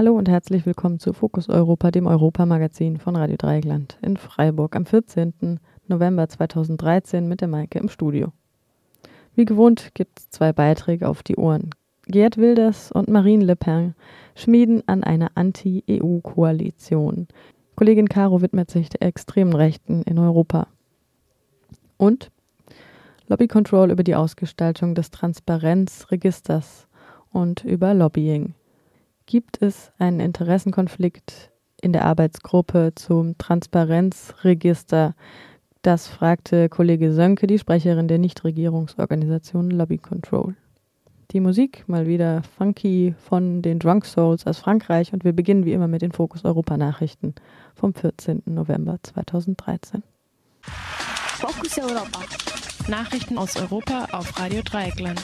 Hallo und herzlich willkommen zu Fokus Europa, dem Europamagazin von Radio Dreieckland in Freiburg am 14. November 2013 mit der Maike im Studio. Wie gewohnt gibt es zwei Beiträge auf die Ohren. Gerd Wilders und Marine Le Pen schmieden an einer Anti-EU-Koalition. Kollegin Caro widmet sich der extremen Rechten in Europa. Und Lobby Control über die Ausgestaltung des Transparenzregisters und über Lobbying. Gibt es einen Interessenkonflikt in der Arbeitsgruppe zum Transparenzregister? Das fragte Kollege Sönke, die Sprecherin der Nichtregierungsorganisation Lobby Control. Die Musik mal wieder funky von den Drunk Souls aus Frankreich und wir beginnen wie immer mit den Fokus Europa Nachrichten vom 14. November 2013. Focus Europa. Nachrichten aus Europa auf Radio Dreieckland.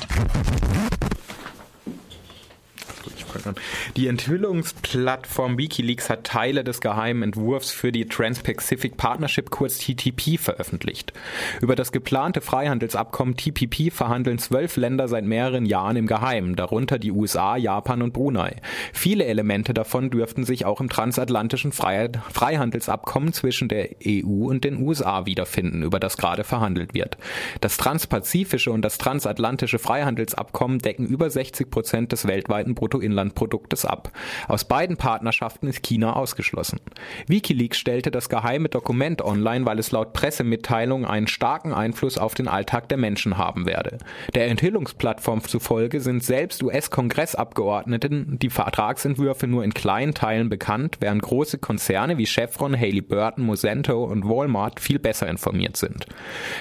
Die Enthüllungsplattform Wikileaks hat Teile des geheimen Entwurfs für die Trans-Pacific Partnership kurz TTP veröffentlicht. Über das geplante Freihandelsabkommen TPP verhandeln zwölf Länder seit mehreren Jahren im Geheimen, darunter die USA, Japan und Brunei. Viele Elemente davon dürften sich auch im transatlantischen Freihandelsabkommen zwischen der EU und den USA wiederfinden, über das gerade verhandelt wird. Das transpazifische und das transatlantische Freihandelsabkommen decken über 60 Prozent des weltweiten Bruttoinlandproduktes ab. Aus beiden Partnerschaften ist China ausgeschlossen. Wikileaks stellte das geheime Dokument online, weil es laut Pressemitteilung einen starken Einfluss auf den Alltag der Menschen haben werde. Der Enthüllungsplattform zufolge sind selbst US-Kongressabgeordneten die Vertragsentwürfe nur in kleinen Teilen bekannt, während große Konzerne wie Chevron, Haley Burton, Mosento und Walmart viel besser informiert sind.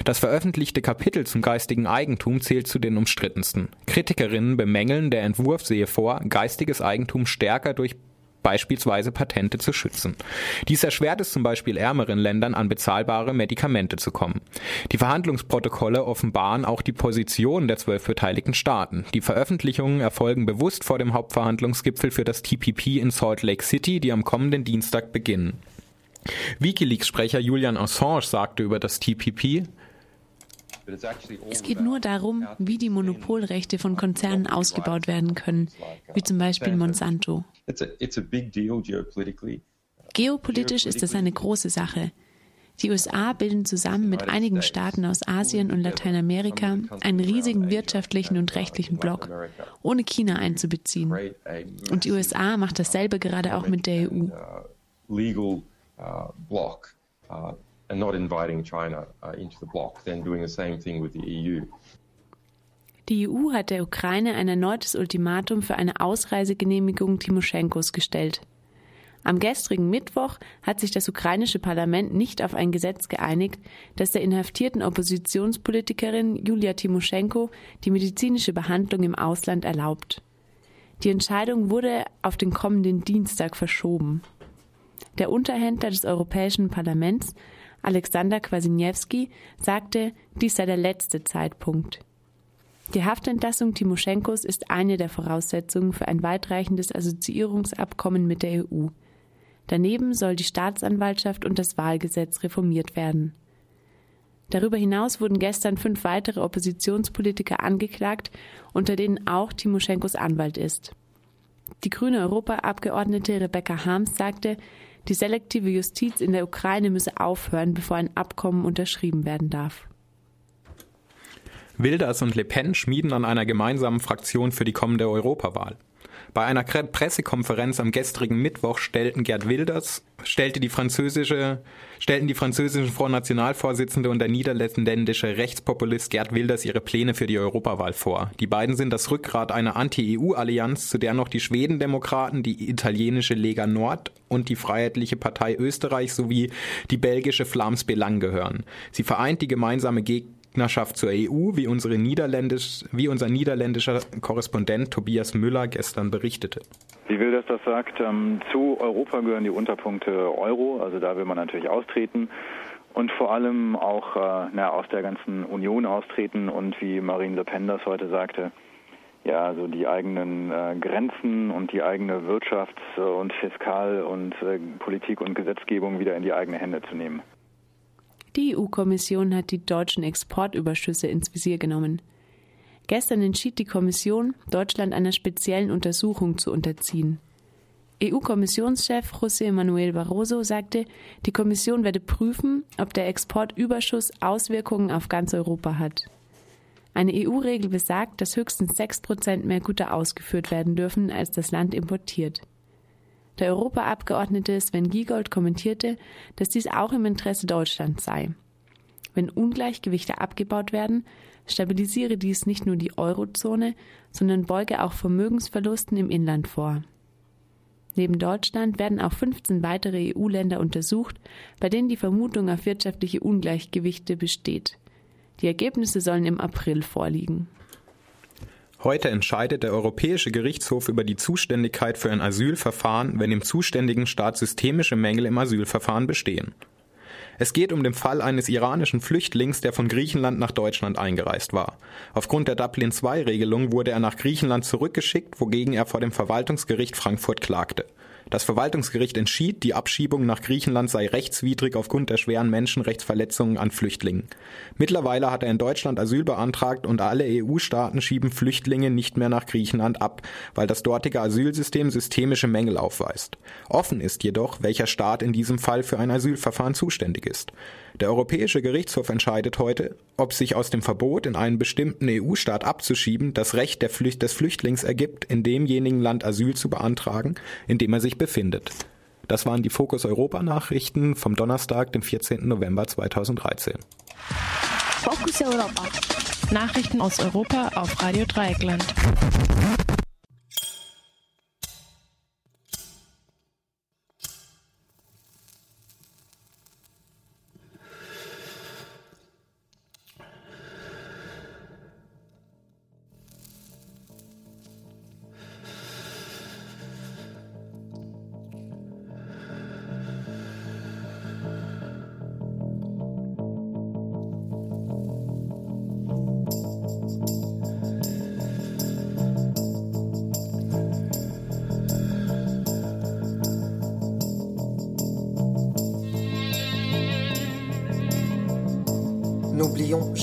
Das veröffentlichte Kapitel zum geistigen Eigentum zählt zu den umstrittensten. Kritikerinnen bemängeln, der Entwurf sehe vor, geistiges Eigentum stärker durch beispielsweise Patente zu schützen. Dies erschwert es zum Beispiel ärmeren Ländern an bezahlbare Medikamente zu kommen. Die Verhandlungsprotokolle offenbaren auch die Position der zwölf beteiligten Staaten. Die Veröffentlichungen erfolgen bewusst vor dem Hauptverhandlungsgipfel für das TPP in Salt Lake City, die am kommenden Dienstag beginnen. Wikileaks-Sprecher Julian Assange sagte über das TPP, es geht nur darum, wie die Monopolrechte von Konzernen ausgebaut werden können, wie zum Beispiel Monsanto. Geopolitisch ist das eine große Sache. Die USA bilden zusammen mit einigen Staaten aus Asien und Lateinamerika einen riesigen wirtschaftlichen und rechtlichen Block, ohne China einzubeziehen. Und die USA macht dasselbe gerade auch mit der EU and not inviting China uh, into the bloc, then doing the same thing with the EU. Die EU hat der Ukraine ein erneutes Ultimatum für eine Ausreisegenehmigung Timoschenkos gestellt. Am gestrigen Mittwoch hat sich das ukrainische Parlament nicht auf ein Gesetz geeinigt, das der inhaftierten Oppositionspolitikerin Julia Timoschenko die medizinische Behandlung im Ausland erlaubt. Die Entscheidung wurde auf den kommenden Dienstag verschoben. Der Unterhändler des Europäischen Parlaments Alexander Kwasniewski, sagte, dies sei der letzte Zeitpunkt. Die Haftentlassung Timoschenkos ist eine der Voraussetzungen für ein weitreichendes Assoziierungsabkommen mit der EU. Daneben soll die Staatsanwaltschaft und das Wahlgesetz reformiert werden. Darüber hinaus wurden gestern fünf weitere Oppositionspolitiker angeklagt, unter denen auch Timoschenkos Anwalt ist. Die grüne Europaabgeordnete Rebecca Harms sagte, die selektive Justiz in der Ukraine müsse aufhören, bevor ein Abkommen unterschrieben werden darf. Wilders und Le Pen schmieden an einer gemeinsamen Fraktion für die kommende Europawahl. Bei einer Pressekonferenz am gestrigen Mittwoch stellten Gerd Wilders, stellte die französische, stellten die französischen Front Nationalvorsitzende und der niederländische Rechtspopulist Gerd Wilders ihre Pläne für die Europawahl vor. Die beiden sind das Rückgrat einer Anti-EU-Allianz, zu der noch die Schwedendemokraten, die italienische Lega Nord und die Freiheitliche Partei Österreich sowie die belgische Flams Belang gehören. Sie vereint die gemeinsame Gegend Gegnerschaft zur EU, wie, unsere Niederländisch, wie unser niederländischer Korrespondent Tobias Müller gestern berichtete. Wie Wilders das sagt, ähm, zu Europa gehören die Unterpunkte Euro, also da will man natürlich austreten und vor allem auch äh, na, aus der ganzen Union austreten und wie Marine Le Pen das heute sagte, ja, also die eigenen äh, Grenzen und die eigene Wirtschafts- und Fiskal- und äh, Politik und Gesetzgebung wieder in die eigene Hände zu nehmen. Die EU-Kommission hat die deutschen Exportüberschüsse ins Visier genommen. Gestern entschied die Kommission, Deutschland einer speziellen Untersuchung zu unterziehen. EU-Kommissionschef José Manuel Barroso sagte, die Kommission werde prüfen, ob der Exportüberschuss Auswirkungen auf ganz Europa hat. Eine EU-Regel besagt, dass höchstens 6 Prozent mehr Güter ausgeführt werden dürfen, als das Land importiert. Der Europaabgeordnete Sven Giegold kommentierte, dass dies auch im Interesse Deutschlands sei. Wenn Ungleichgewichte abgebaut werden, stabilisiere dies nicht nur die Eurozone, sondern beuge auch Vermögensverlusten im Inland vor. Neben Deutschland werden auch 15 weitere EU-Länder untersucht, bei denen die Vermutung auf wirtschaftliche Ungleichgewichte besteht. Die Ergebnisse sollen im April vorliegen. Heute entscheidet der Europäische Gerichtshof über die Zuständigkeit für ein Asylverfahren, wenn im zuständigen Staat systemische Mängel im Asylverfahren bestehen. Es geht um den Fall eines iranischen Flüchtlings, der von Griechenland nach Deutschland eingereist war. Aufgrund der Dublin II-Regelung wurde er nach Griechenland zurückgeschickt, wogegen er vor dem Verwaltungsgericht Frankfurt klagte. Das Verwaltungsgericht entschied, die Abschiebung nach Griechenland sei rechtswidrig aufgrund der schweren Menschenrechtsverletzungen an Flüchtlingen. Mittlerweile hat er in Deutschland Asyl beantragt und alle EU-Staaten schieben Flüchtlinge nicht mehr nach Griechenland ab, weil das dortige Asylsystem systemische Mängel aufweist. Offen ist jedoch, welcher Staat in diesem Fall für ein Asylverfahren zuständig ist. Der Europäische Gerichtshof entscheidet heute, ob sich aus dem Verbot, in einen bestimmten EU-Staat abzuschieben, das Recht Flücht des Flüchtlings ergibt, in demjenigen Land Asyl zu beantragen, in dem er sich befindet. Das waren die Fokus Europa Nachrichten vom Donnerstag, dem 14. November 2013. Fokus Europa. Nachrichten aus Europa auf Radio Dreieckland.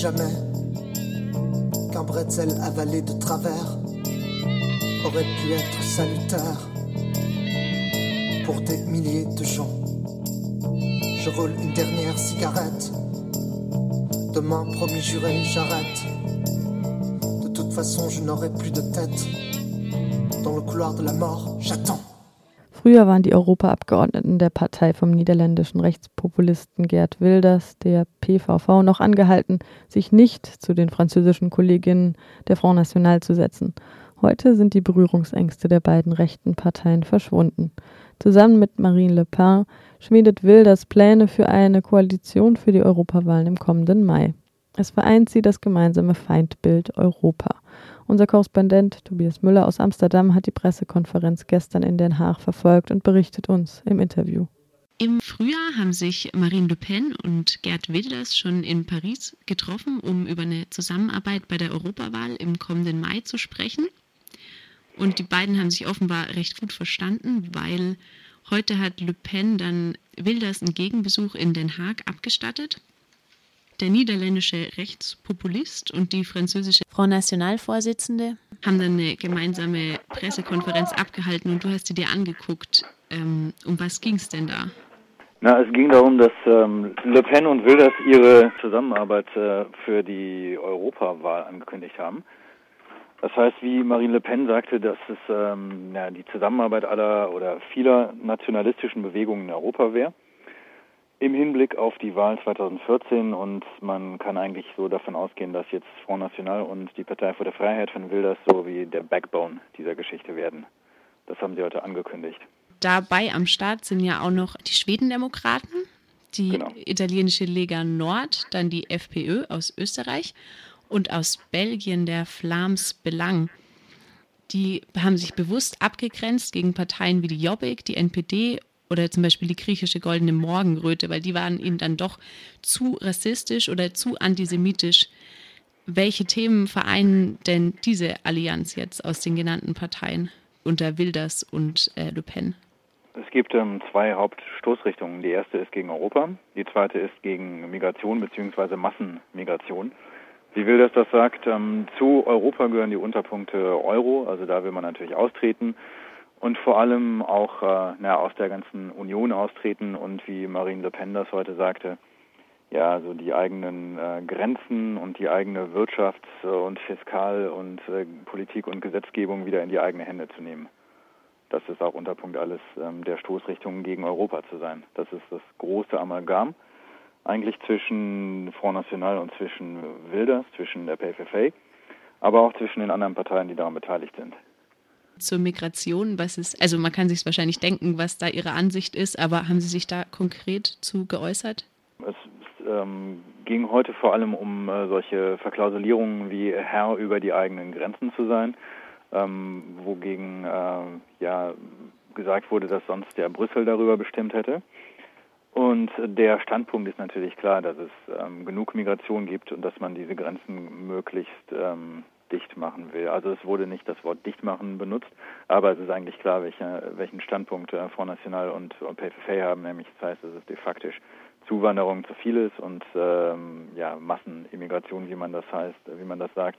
Jamais qu'un bretzel avalé de travers aurait pu être salutaire pour des milliers de gens. Je roule une dernière cigarette. Demain, promis juré, j'arrête. De toute façon, je n'aurai plus de tête. Dans le couloir de la mort, j'attends. Früher waren die Europaabgeordneten der Partei vom niederländischen Rechtspopulisten Gerd Wilders, der PVV, noch angehalten, sich nicht zu den französischen Kolleginnen der Front National zu setzen. Heute sind die Berührungsängste der beiden rechten Parteien verschwunden. Zusammen mit Marine Le Pen schmiedet Wilders Pläne für eine Koalition für die Europawahlen im kommenden Mai. Es vereint sie das gemeinsame Feindbild Europa. Unser Korrespondent Tobias Müller aus Amsterdam hat die Pressekonferenz gestern in Den Haag verfolgt und berichtet uns im Interview. Im Frühjahr haben sich Marine Le Pen und Gerd Wilders schon in Paris getroffen, um über eine Zusammenarbeit bei der Europawahl im kommenden Mai zu sprechen. Und die beiden haben sich offenbar recht gut verstanden, weil heute hat Le Pen dann Wilders einen Gegenbesuch in Den Haag abgestattet. Der niederländische Rechtspopulist und die französische Frau Nationalvorsitzende haben dann eine gemeinsame Pressekonferenz abgehalten und du hast sie dir angeguckt. Ähm, um was ging es denn da? Na, es ging darum, dass ähm, Le Pen und Wilders ihre Zusammenarbeit äh, für die Europawahl angekündigt haben. Das heißt, wie Marine Le Pen sagte, dass es ähm, ja, die Zusammenarbeit aller oder vieler nationalistischen Bewegungen in Europa wäre im Hinblick auf die Wahl 2014 und man kann eigentlich so davon ausgehen, dass jetzt Front National und die Partei für die Freiheit von Wilders so wie der Backbone dieser Geschichte werden. Das haben sie heute angekündigt. Dabei am Start sind ja auch noch die Schwedendemokraten. die genau. italienische Lega Nord, dann die FPÖ aus Österreich und aus Belgien der Flams Belang. Die haben sich bewusst abgegrenzt gegen Parteien wie die Jobbik, die NPD oder zum Beispiel die griechische Goldene Morgenröte, weil die waren ihnen dann doch zu rassistisch oder zu antisemitisch. Welche Themen vereinen denn diese Allianz jetzt aus den genannten Parteien unter Wilders und äh, Le Pen? Es gibt ähm, zwei Hauptstoßrichtungen. Die erste ist gegen Europa, die zweite ist gegen Migration bzw. Massenmigration. Wie Wilders das sagt, ähm, zu Europa gehören die Unterpunkte Euro, also da will man natürlich austreten und vor allem auch äh, na, aus der ganzen Union austreten und wie Marine Le Pen das heute sagte, ja, so die eigenen äh, Grenzen und die eigene Wirtschafts- und Fiskal- und äh, Politik und Gesetzgebung wieder in die eigene Hände zu nehmen. Das ist auch Unterpunkt alles ähm, der Stoßrichtungen gegen Europa zu sein. Das ist das große Amalgam eigentlich zwischen Front National und zwischen Wilders, zwischen der PFFA, aber auch zwischen den anderen Parteien, die daran beteiligt sind zur Migration? Was ist, also man kann sich wahrscheinlich denken, was da Ihre Ansicht ist, aber haben Sie sich da konkret zu geäußert? Es ähm, ging heute vor allem um äh, solche Verklausulierungen wie Herr über die eigenen Grenzen zu sein, ähm, wogegen äh, ja gesagt wurde, dass sonst der Brüssel darüber bestimmt hätte. Und der Standpunkt ist natürlich klar, dass es ähm, genug Migration gibt und dass man diese Grenzen möglichst ähm, dicht machen will. Also es wurde nicht das Wort dicht machen benutzt, aber es ist eigentlich klar, welche, welchen Standpunkt äh, Front National und, und PFF haben, nämlich das heißt, dass es de facto Zuwanderung zu viel ist und ähm, ja, Massenimmigration, wie man das heißt, wie man das sagt,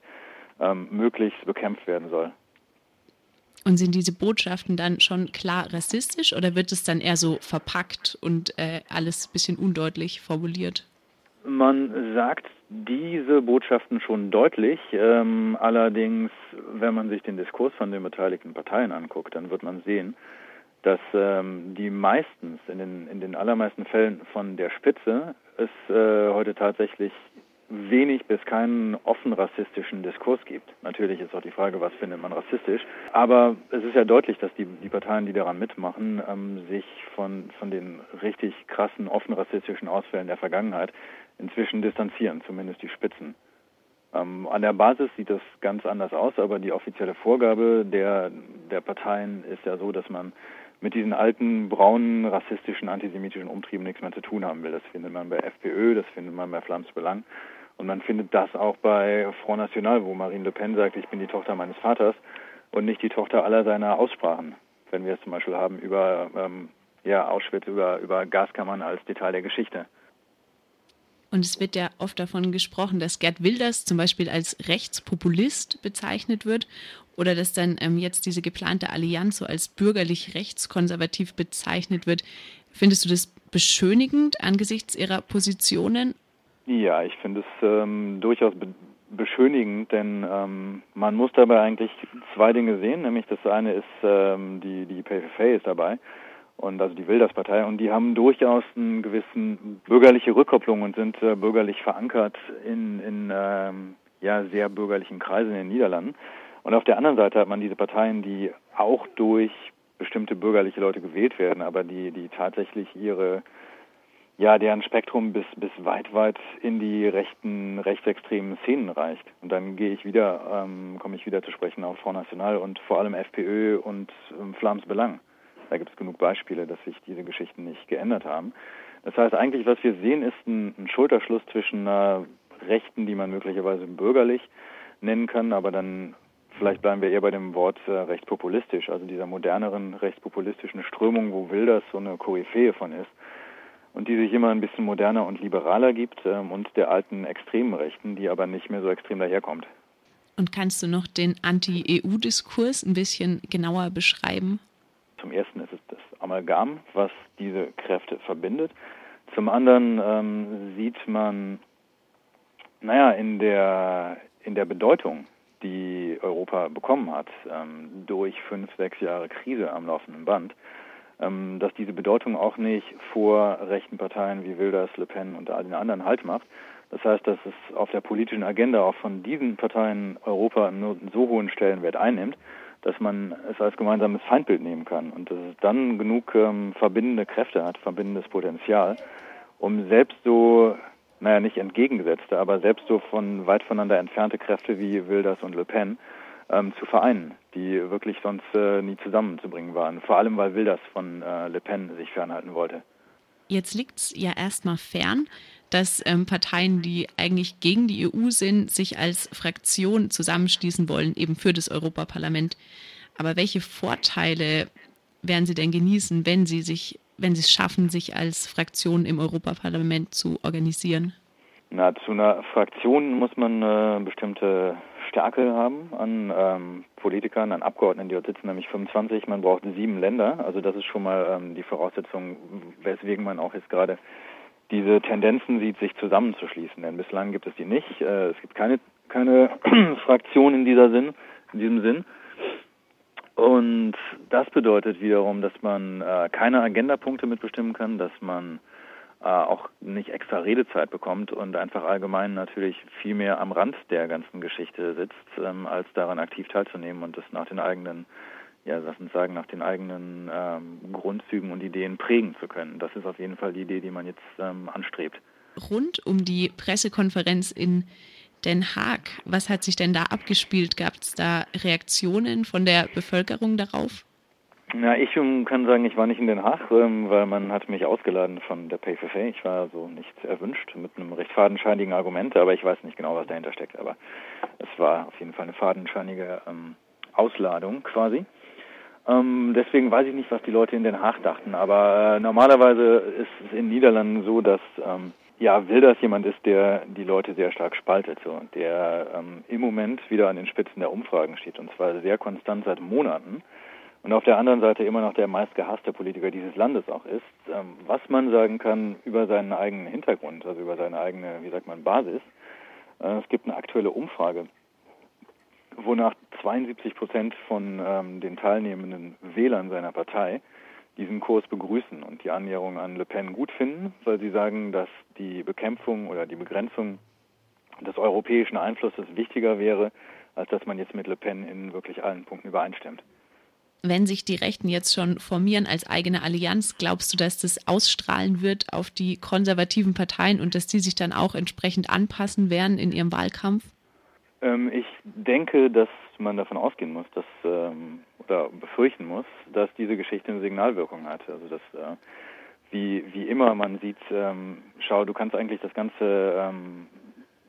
ähm, möglichst bekämpft werden soll. Und sind diese Botschaften dann schon klar rassistisch oder wird es dann eher so verpackt und äh, alles ein bisschen undeutlich formuliert? Man sagt diese Botschaften schon deutlich. Ähm, allerdings, wenn man sich den Diskurs von den beteiligten Parteien anguckt, dann wird man sehen, dass ähm, die meistens, in den, in den allermeisten Fällen von der Spitze, es äh, heute tatsächlich wenig bis keinen offen rassistischen Diskurs gibt. Natürlich ist auch die Frage, was findet man rassistisch. Aber es ist ja deutlich, dass die, die Parteien, die daran mitmachen, ähm, sich von, von den richtig krassen offen rassistischen Ausfällen der Vergangenheit inzwischen distanzieren, zumindest die Spitzen. Ähm, an der Basis sieht das ganz anders aus, aber die offizielle Vorgabe der, der Parteien ist ja so, dass man mit diesen alten, braunen, rassistischen, antisemitischen Umtrieben nichts mehr zu tun haben will. Das findet man bei FPÖ, das findet man bei Flams Belang. Und man findet das auch bei Front National, wo Marine Le Pen sagt, ich bin die Tochter meines Vaters und nicht die Tochter aller seiner Aussprachen. Wenn wir es zum Beispiel haben über ähm, ja, Auschwitz, über, über Gaskammern als Detail der Geschichte. Und es wird ja oft davon gesprochen, dass Gerd Wilders zum Beispiel als Rechtspopulist bezeichnet wird oder dass dann ähm, jetzt diese geplante Allianz so als bürgerlich rechtskonservativ bezeichnet wird. Findest du das beschönigend angesichts ihrer Positionen? Ja, ich finde es ähm, durchaus be beschönigend, denn ähm, man muss dabei eigentlich zwei Dinge sehen, nämlich das eine ist, ähm, die, die PFF ist dabei und also die Wilders-Partei und die haben durchaus einen gewissen bürgerliche Rückkopplung und sind äh, bürgerlich verankert in, in ähm, ja sehr bürgerlichen Kreisen in den Niederlanden. Und auf der anderen Seite hat man diese Parteien, die auch durch bestimmte bürgerliche Leute gewählt werden, aber die, die tatsächlich ihre, ja, deren Spektrum bis, bis weit, weit in die rechten, rechtsextremen Szenen reicht. Und dann gehe ich wieder, ähm, komme ich wieder zu sprechen auf Front National und vor allem FPÖ und ähm, Flams Belang. Da gibt es genug Beispiele, dass sich diese Geschichten nicht geändert haben. Das heißt, eigentlich, was wir sehen, ist ein, ein Schulterschluss zwischen einer Rechten, die man möglicherweise bürgerlich nennen kann, aber dann vielleicht bleiben wir eher bei dem Wort äh, rechtspopulistisch, also dieser moderneren rechtspopulistischen Strömung, wo Wilders so eine Koryphäe von ist und die sich immer ein bisschen moderner und liberaler gibt ähm, und der alten extremen Rechten, die aber nicht mehr so extrem daherkommt. Und kannst du noch den Anti-EU-Diskurs ein bisschen genauer beschreiben? Zum ersten ist es das Amalgam, was diese Kräfte verbindet. Zum anderen ähm, sieht man, naja, in der, in der Bedeutung, die Europa bekommen hat, ähm, durch fünf, sechs Jahre Krise am laufenden Band, ähm, dass diese Bedeutung auch nicht vor rechten Parteien wie Wilders, Le Pen und all den anderen Halt macht. Das heißt, dass es auf der politischen Agenda auch von diesen Parteien Europa einen so hohen Stellenwert einnimmt, dass man es als gemeinsames Feindbild nehmen kann und dass es dann genug ähm, verbindende Kräfte hat, verbindendes Potenzial, um selbst so, naja, nicht entgegengesetzte, aber selbst so von weit voneinander entfernte Kräfte wie Wilders und Le Pen ähm, zu vereinen, die wirklich sonst äh, nie zusammenzubringen waren. Vor allem, weil Wilders von äh, Le Pen sich fernhalten wollte. Jetzt liegt es ja erstmal fern, dass ähm, Parteien, die eigentlich gegen die EU sind, sich als Fraktion zusammenschließen wollen, eben für das Europaparlament. Aber welche Vorteile werden sie denn genießen, wenn sie sich, wenn sie es schaffen, sich als Fraktion im Europaparlament zu organisieren? Na, zu einer Fraktion muss man eine bestimmte Stärke haben an ähm, Politikern, an Abgeordneten, die dort sitzen, nämlich 25. Man braucht sieben Länder. Also das ist schon mal ähm, die Voraussetzung, weswegen man auch jetzt gerade diese Tendenzen sieht, sich zusammenzuschließen. Denn bislang gibt es die nicht. Äh, es gibt keine, keine Fraktion in dieser Sinn, in diesem Sinn. Und das bedeutet wiederum, dass man äh, keine Agendapunkte mitbestimmen kann, dass man äh, auch nicht extra Redezeit bekommt und einfach allgemein natürlich viel mehr am Rand der ganzen Geschichte sitzt, ähm, als daran aktiv teilzunehmen und das nach den eigenen, ja, lass uns sagen, nach den eigenen ähm, Grundzügen und Ideen prägen zu können. Das ist auf jeden Fall die Idee, die man jetzt ähm, anstrebt. Rund um die Pressekonferenz in Den Haag, was hat sich denn da abgespielt? Gab es da Reaktionen von der Bevölkerung darauf? Na, ich kann sagen, ich war nicht in Den Haag, ähm, weil man hat mich ausgeladen von der PFFA. Ich war so nicht erwünscht mit einem recht fadenscheinigen Argument, aber ich weiß nicht genau, was dahinter steckt. Aber es war auf jeden Fall eine fadenscheinige ähm, Ausladung quasi. Ähm, deswegen weiß ich nicht, was die Leute in Den Haag dachten. Aber äh, normalerweise ist es in Niederlanden so, dass ähm, ja Wilders jemand ist, der die Leute sehr stark spaltet, so der ähm, im Moment wieder an den Spitzen der Umfragen steht und zwar sehr konstant seit Monaten und auf der anderen Seite immer noch der meistgehasste Politiker dieses Landes auch ist, ähm, was man sagen kann über seinen eigenen Hintergrund, also über seine eigene, wie sagt man, Basis. Äh, es gibt eine aktuelle Umfrage, wonach 72 Prozent von ähm, den teilnehmenden Wählern seiner Partei diesen Kurs begrüßen und die Annäherung an Le Pen gut finden, weil sie sagen, dass die Bekämpfung oder die Begrenzung des europäischen Einflusses wichtiger wäre, als dass man jetzt mit Le Pen in wirklich allen Punkten übereinstimmt wenn sich die Rechten jetzt schon formieren als eigene Allianz, glaubst du, dass das ausstrahlen wird auf die konservativen Parteien und dass die sich dann auch entsprechend anpassen werden in ihrem Wahlkampf? Ähm, ich denke, dass man davon ausgehen muss, dass ähm, oder befürchten muss, dass diese Geschichte eine Signalwirkung hat. Also dass äh, wie, wie immer man sieht, ähm, schau, du kannst eigentlich das Ganze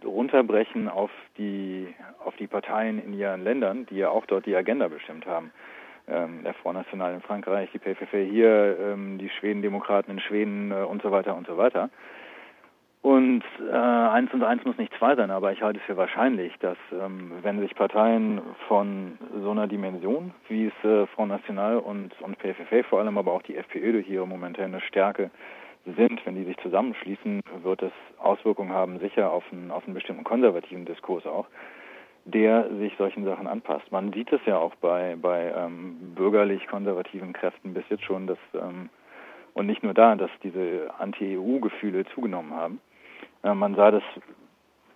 runterbrechen auf die auf die Parteien in ihren Ländern, die ja auch dort die Agenda bestimmt haben der Front National in Frankreich, die PFF hier, die Schweden-Demokraten in Schweden äh, und so weiter und so weiter. Und äh, eins und eins muss nicht zwei sein, aber ich halte es für wahrscheinlich, dass ähm, wenn sich Parteien von so einer Dimension, wie es äh, Front National und, und PFF, vor allem aber auch die FPÖ durch ihre momentane Stärke sind, wenn die sich zusammenschließen, wird es Auswirkungen haben, sicher auf einen, auf einen bestimmten konservativen Diskurs auch der sich solchen Sachen anpasst. Man sieht es ja auch bei, bei ähm, bürgerlich-konservativen Kräften bis jetzt schon, dass ähm, und nicht nur da, dass diese Anti-EU-Gefühle zugenommen haben. Äh, man sah das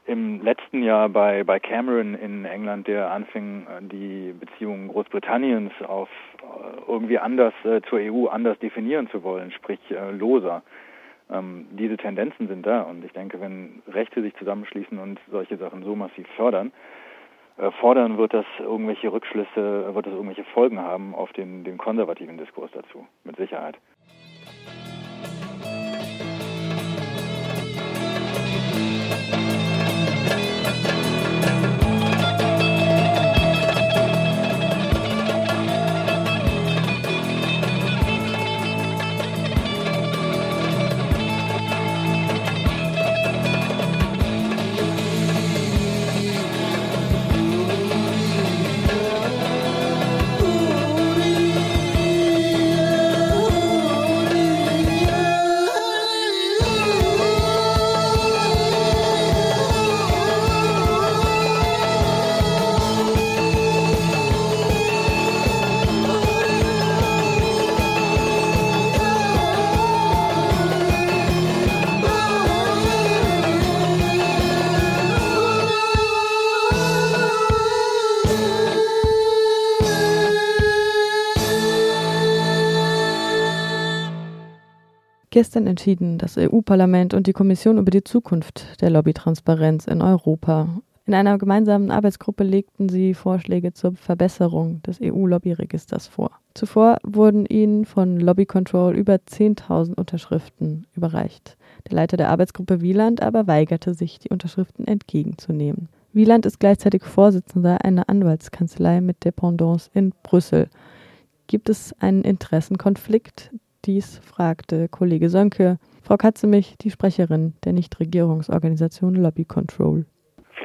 im letzten Jahr bei, bei Cameron in England, der anfing, äh, die Beziehungen Großbritanniens auf äh, irgendwie anders äh, zur EU anders definieren zu wollen, sprich äh, loser. Ähm, diese Tendenzen sind da und ich denke, wenn Rechte sich zusammenschließen und solche Sachen so massiv fördern, äh, fordern, wird das irgendwelche Rückschlüsse, wird das irgendwelche Folgen haben auf den, den konservativen Diskurs dazu, mit Sicherheit. Gestern entschieden das EU-Parlament und die Kommission über die Zukunft der Lobbytransparenz in Europa. In einer gemeinsamen Arbeitsgruppe legten sie Vorschläge zur Verbesserung des EU-Lobbyregisters vor. Zuvor wurden ihnen von Lobby Control über 10.000 Unterschriften überreicht. Der Leiter der Arbeitsgruppe Wieland aber weigerte sich, die Unterschriften entgegenzunehmen. Wieland ist gleichzeitig Vorsitzender einer Anwaltskanzlei mit Dependance in Brüssel. Gibt es einen Interessenkonflikt? Dies fragte Kollege Sönke, Frau Katzemich, die Sprecherin der Nichtregierungsorganisation Lobby Control.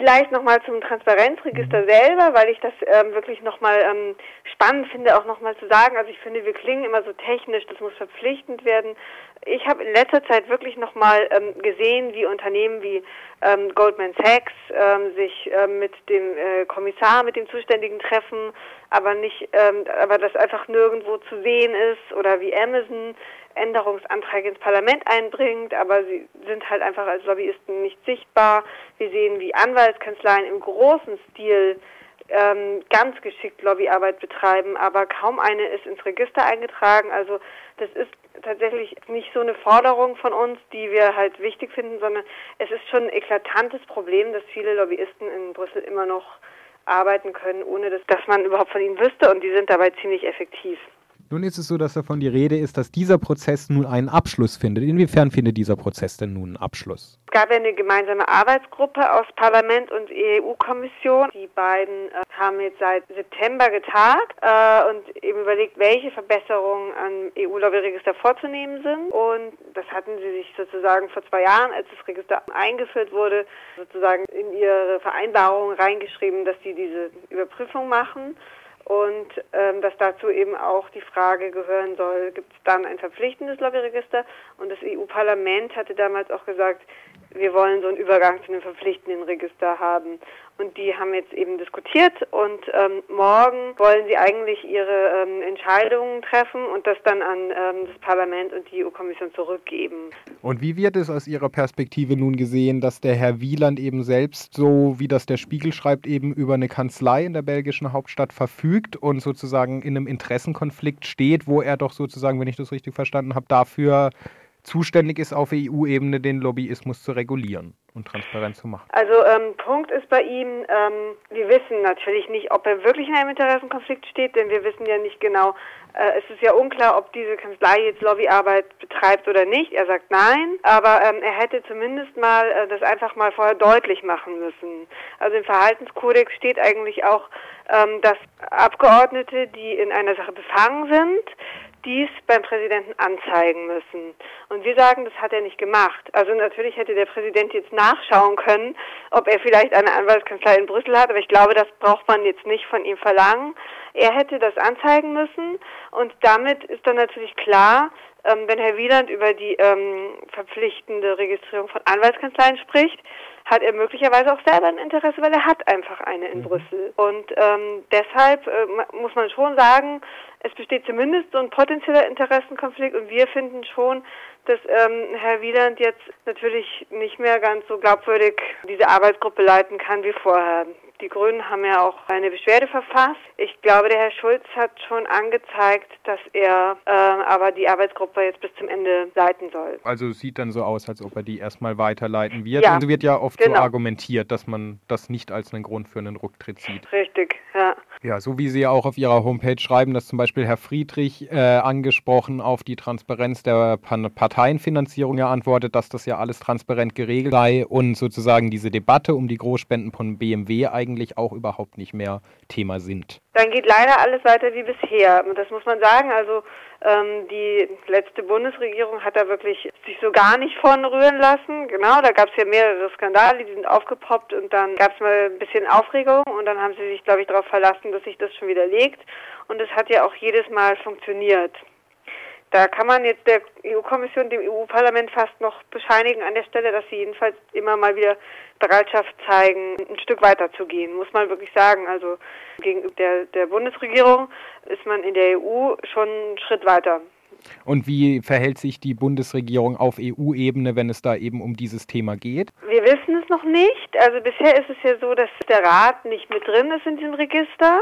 Vielleicht nochmal zum Transparenzregister selber, weil ich das ähm, wirklich nochmal ähm, spannend finde, auch nochmal zu sagen. Also ich finde, wir klingen immer so technisch, das muss verpflichtend werden. Ich habe in letzter Zeit wirklich nochmal ähm, gesehen, wie Unternehmen wie ähm, Goldman Sachs ähm, sich ähm, mit dem äh, Kommissar, mit dem Zuständigen treffen, aber nicht, ähm, aber das einfach nirgendwo zu sehen ist oder wie Amazon Änderungsanträge ins Parlament einbringt, aber sie sind halt einfach als Lobbyisten nicht sichtbar. Wir sehen, wie Anwaltskanzleien im großen Stil ähm, ganz geschickt Lobbyarbeit betreiben, aber kaum eine ist ins Register eingetragen. Also das ist tatsächlich nicht so eine Forderung von uns, die wir halt wichtig finden, sondern es ist schon ein eklatantes Problem, dass viele Lobbyisten in Brüssel immer noch arbeiten können, ohne dass, dass man überhaupt von ihnen wüsste und die sind dabei ziemlich effektiv. Nun ist es so, dass davon die Rede ist, dass dieser Prozess nun einen Abschluss findet. Inwiefern findet dieser Prozess denn nun einen Abschluss? Es gab eine gemeinsame Arbeitsgruppe aus Parlament und EU-Kommission. Die beiden äh, haben jetzt seit September getagt äh, und eben überlegt, welche Verbesserungen am EU-Lobbyregister vorzunehmen sind. Und das hatten sie sich sozusagen vor zwei Jahren, als das Register eingeführt wurde, sozusagen in ihre Vereinbarung reingeschrieben, dass sie diese Überprüfung machen und ähm, dass dazu eben auch die Frage gehören soll, gibt es dann ein verpflichtendes Lobbyregister? Und das EU-Parlament hatte damals auch gesagt, wir wollen so einen Übergang zu einem verpflichtenden Register haben. Und die haben jetzt eben diskutiert und ähm, morgen wollen sie eigentlich ihre ähm, Entscheidungen treffen und das dann an ähm, das Parlament und die EU-Kommission zurückgeben. Und wie wird es aus Ihrer Perspektive nun gesehen, dass der Herr Wieland eben selbst, so wie das der Spiegel schreibt, eben über eine Kanzlei in der belgischen Hauptstadt verfügt und sozusagen in einem Interessenkonflikt steht, wo er doch sozusagen, wenn ich das richtig verstanden habe, dafür zuständig ist, auf EU-Ebene den Lobbyismus zu regulieren und transparent zu machen. Also ähm, Punkt ist bei ihm, ähm, wir wissen natürlich nicht, ob er wirklich in einem Interessenkonflikt steht, denn wir wissen ja nicht genau, äh, es ist ja unklar, ob diese Kanzlei jetzt Lobbyarbeit betreibt oder nicht. Er sagt nein, aber ähm, er hätte zumindest mal äh, das einfach mal vorher deutlich machen müssen. Also im Verhaltenskodex steht eigentlich auch, ähm, dass Abgeordnete, die in einer Sache befangen sind, dies beim Präsidenten anzeigen müssen. Und wir sagen, das hat er nicht gemacht. Also natürlich hätte der Präsident jetzt nachschauen können, ob er vielleicht eine Anwaltskanzlei in Brüssel hat, aber ich glaube, das braucht man jetzt nicht von ihm verlangen. Er hätte das anzeigen müssen und damit ist dann natürlich klar, ähm, wenn Herr Wieland über die ähm, verpflichtende Registrierung von Anwaltskanzleien spricht, hat er möglicherweise auch selber ein Interesse, weil er hat einfach eine in mhm. Brüssel. Und ähm, deshalb äh, muss man schon sagen, es besteht zumindest so ein potenzieller Interessenkonflikt und wir finden schon, dass ähm, Herr Wieland jetzt natürlich nicht mehr ganz so glaubwürdig diese Arbeitsgruppe leiten kann wie vorher. Die Grünen haben ja auch eine Beschwerde verfasst. Ich glaube, der Herr Schulz hat schon angezeigt, dass er äh, aber die Arbeitsgruppe jetzt bis zum Ende leiten soll. Also es sieht dann so aus, als ob er die erstmal weiterleiten wird. Ja, und wird ja oft genau. so argumentiert, dass man das nicht als einen Grund für einen Rücktritt sieht. Richtig, ja. Ja, so wie Sie ja auch auf Ihrer Homepage schreiben, dass zum Beispiel Herr Friedrich äh, angesprochen auf die Transparenz der Parteienfinanzierung ja antwortet, dass das ja alles transparent geregelt sei und sozusagen diese Debatte um die Großspenden von BMW eigentlich auch überhaupt nicht mehr Thema sind. Dann geht leider alles weiter wie bisher. Und das muss man sagen. Also ähm, die letzte Bundesregierung hat da wirklich sich so gar nicht von rühren lassen. Genau, da gab es ja mehrere Skandale, die sind aufgepoppt und dann gab es mal ein bisschen Aufregung und dann haben sie sich, glaube ich, darauf verlassen, dass sich das schon wieder legt. Und es hat ja auch jedes Mal funktioniert. Da kann man jetzt der EU-Kommission, dem EU-Parlament fast noch bescheinigen an der Stelle, dass sie jedenfalls immer mal wieder Bereitschaft zeigen, ein Stück weiter zu gehen, muss man wirklich sagen. Also gegenüber der, der Bundesregierung ist man in der EU schon einen Schritt weiter. Und wie verhält sich die Bundesregierung auf EU-Ebene, wenn es da eben um dieses Thema geht? Wir wissen es noch nicht. Also bisher ist es ja so, dass der Rat nicht mit drin ist in diesem Register.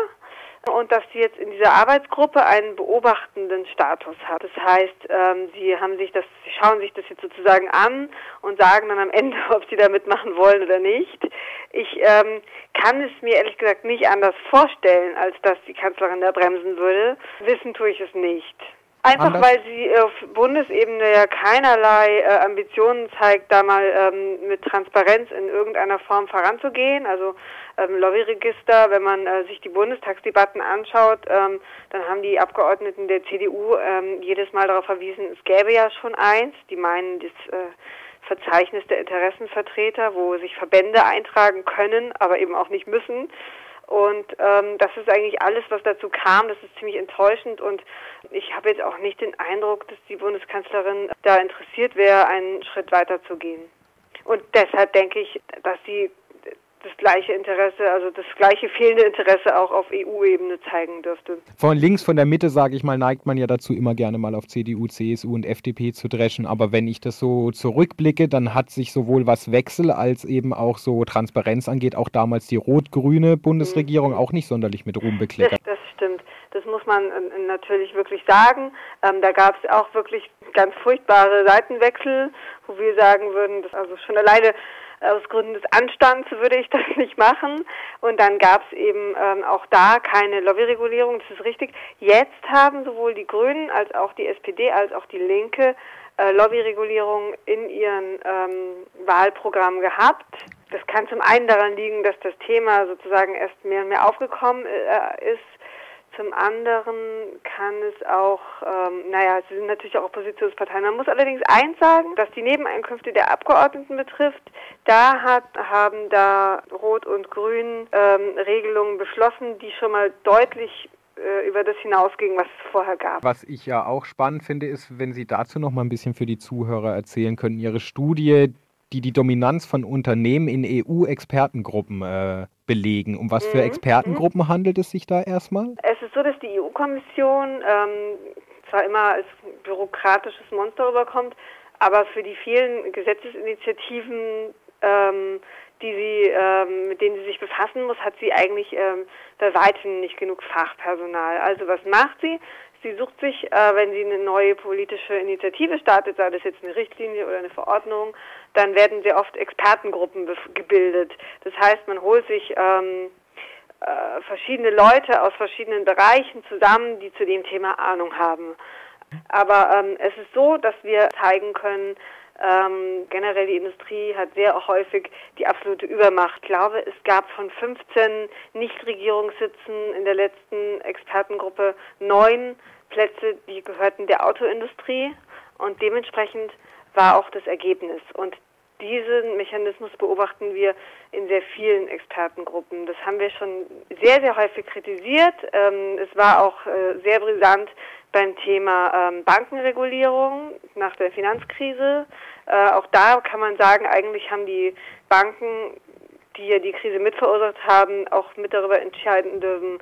Und dass sie jetzt in dieser Arbeitsgruppe einen beobachtenden Status hat. Das heißt, ähm, sie haben sich das, sie schauen sich das jetzt sozusagen an und sagen dann am Ende, ob sie da mitmachen wollen oder nicht. Ich ähm, kann es mir ehrlich gesagt nicht anders vorstellen, als dass die Kanzlerin da bremsen würde. Wissen tue ich es nicht. Einfach Anders? weil sie auf Bundesebene ja keinerlei äh, Ambitionen zeigt, da mal ähm, mit Transparenz in irgendeiner Form voranzugehen. Also ähm, Lobbyregister, wenn man äh, sich die Bundestagsdebatten anschaut, ähm, dann haben die Abgeordneten der CDU ähm, jedes Mal darauf verwiesen, es gäbe ja schon eins. Die meinen das äh, Verzeichnis der Interessenvertreter, wo sich Verbände eintragen können, aber eben auch nicht müssen. Und ähm, das ist eigentlich alles, was dazu kam. Das ist ziemlich enttäuschend und ich habe jetzt auch nicht den Eindruck, dass die Bundeskanzlerin da interessiert wäre, einen Schritt weiter zu gehen. Und deshalb denke ich, dass sie das gleiche Interesse, also das gleiche fehlende Interesse auch auf EU-Ebene zeigen dürfte. Von links, von der Mitte, sage ich mal, neigt man ja dazu, immer gerne mal auf CDU, CSU und FDP zu dreschen. Aber wenn ich das so zurückblicke, dann hat sich sowohl was Wechsel als eben auch so Transparenz angeht, auch damals die rot-grüne Bundesregierung auch nicht sonderlich mit Ruhm bekleckert. Das, das stimmt. Das muss man äh, natürlich wirklich sagen. Ähm, da gab es auch wirklich ganz furchtbare Seitenwechsel, wo wir sagen würden, dass also schon alleine aus Gründen des Anstands würde ich das nicht machen. Und dann gab es eben ähm, auch da keine Lobbyregulierung, das ist richtig. Jetzt haben sowohl die Grünen als auch die SPD als auch die Linke äh, Lobbyregulierung in ihren ähm, Wahlprogrammen gehabt. Das kann zum einen daran liegen, dass das Thema sozusagen erst mehr und mehr aufgekommen äh, ist. Zum anderen kann es auch, ähm, naja, sie sind natürlich auch Oppositionsparteien. Man muss allerdings eins sagen, dass die Nebeneinkünfte der Abgeordneten betrifft. Da hat, haben da Rot und Grün ähm, Regelungen beschlossen, die schon mal deutlich äh, über das hinausgingen, was es vorher gab. Was ich ja auch spannend finde, ist, wenn Sie dazu noch mal ein bisschen für die Zuhörer erzählen können, Ihre Studie, die die Dominanz von Unternehmen in EU-Expertengruppen äh, belegen. Um was für Mhm, Expertengruppen handelt es sich da erstmal? Es ist so, dass die EU-Kommission ähm, zwar immer als bürokratisches Monster rüberkommt, aber für die vielen Gesetzesinitiativen, ähm, die sie, ähm, mit denen sie sich befassen muss, hat sie eigentlich ähm, bei weitem nicht genug Fachpersonal. Also was macht sie? Sie sucht sich, äh, wenn sie eine neue politische Initiative startet, sei das jetzt eine Richtlinie oder eine Verordnung, dann werden sehr oft Expertengruppen gebildet. Das heißt, man holt sich ähm, äh, verschiedene Leute aus verschiedenen Bereichen zusammen, die zu dem Thema Ahnung haben. Aber ähm, es ist so, dass wir zeigen können, ähm, generell die Industrie hat sehr häufig die absolute Übermacht. Ich glaube, es gab von 15 Nichtregierungssitzen in der letzten Expertengruppe neun Plätze, die gehörten der Autoindustrie und dementsprechend war auch das Ergebnis. Und diesen Mechanismus beobachten wir in sehr vielen Expertengruppen. Das haben wir schon sehr, sehr häufig kritisiert. Ähm, es war auch äh, sehr brisant beim Thema ähm, Bankenregulierung nach der Finanzkrise. Äh, auch da kann man sagen, eigentlich haben die Banken, die ja die Krise mitverursacht haben, auch mit darüber entscheiden dürfen,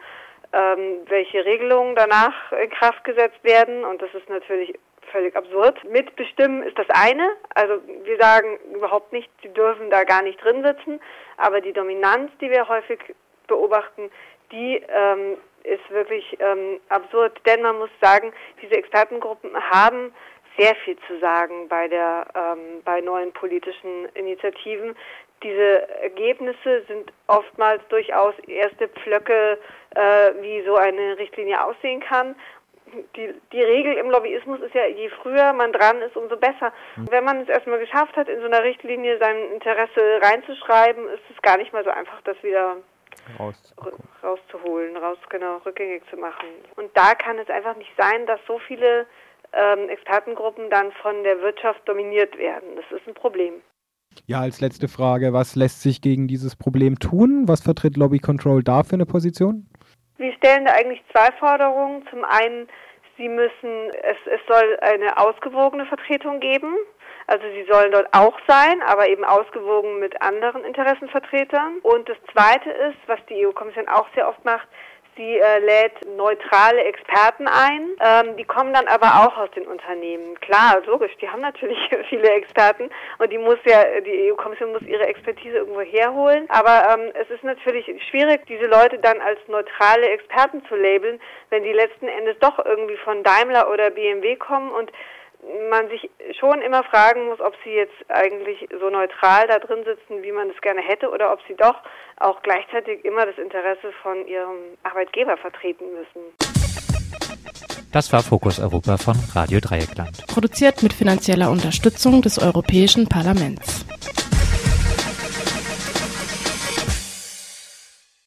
ähm, welche Regelungen danach in Kraft gesetzt werden. Und das ist natürlich völlig absurd. Mitbestimmen ist das eine. Also wir sagen überhaupt nicht, sie dürfen da gar nicht drin sitzen. Aber die Dominanz, die wir häufig beobachten, die ähm, ist wirklich ähm, absurd. Denn man muss sagen, diese Expertengruppen haben sehr viel zu sagen bei der ähm, bei neuen politischen Initiativen. Diese Ergebnisse sind oftmals durchaus erste Pflöcke, äh, wie so eine Richtlinie aussehen kann. Die, die Regel im Lobbyismus ist ja, je früher man dran ist, umso besser. Wenn man es erstmal geschafft hat, in so einer Richtlinie sein Interesse reinzuschreiben, ist es gar nicht mal so einfach, das wieder Raus. rauszuholen, raus genau rückgängig zu machen. Und da kann es einfach nicht sein, dass so viele ähm, Expertengruppen dann von der Wirtschaft dominiert werden. Das ist ein Problem. Ja, als letzte Frage, was lässt sich gegen dieses Problem tun? Was vertritt Lobby Control da für eine Position? Wir stellen da eigentlich zwei Forderungen. Zum einen, sie müssen, es, es soll eine ausgewogene Vertretung geben. Also sie sollen dort auch sein, aber eben ausgewogen mit anderen Interessenvertretern. Und das Zweite ist, was die EU-Kommission auch sehr oft macht, die äh, lädt neutrale Experten ein. Ähm, die kommen dann aber auch aus den Unternehmen. Klar, logisch, die haben natürlich viele Experten und die muss ja, die EU-Kommission muss ihre Expertise irgendwo herholen. Aber ähm, es ist natürlich schwierig, diese Leute dann als neutrale Experten zu labeln, wenn die letzten Endes doch irgendwie von Daimler oder BMW kommen und man sich schon immer fragen muss, ob sie jetzt eigentlich so neutral da drin sitzen, wie man es gerne hätte, oder ob sie doch auch gleichzeitig immer das Interesse von ihrem Arbeitgeber vertreten müssen. Das war Fokus Europa von Radio Dreieckland. Produziert mit finanzieller Unterstützung des Europäischen Parlaments.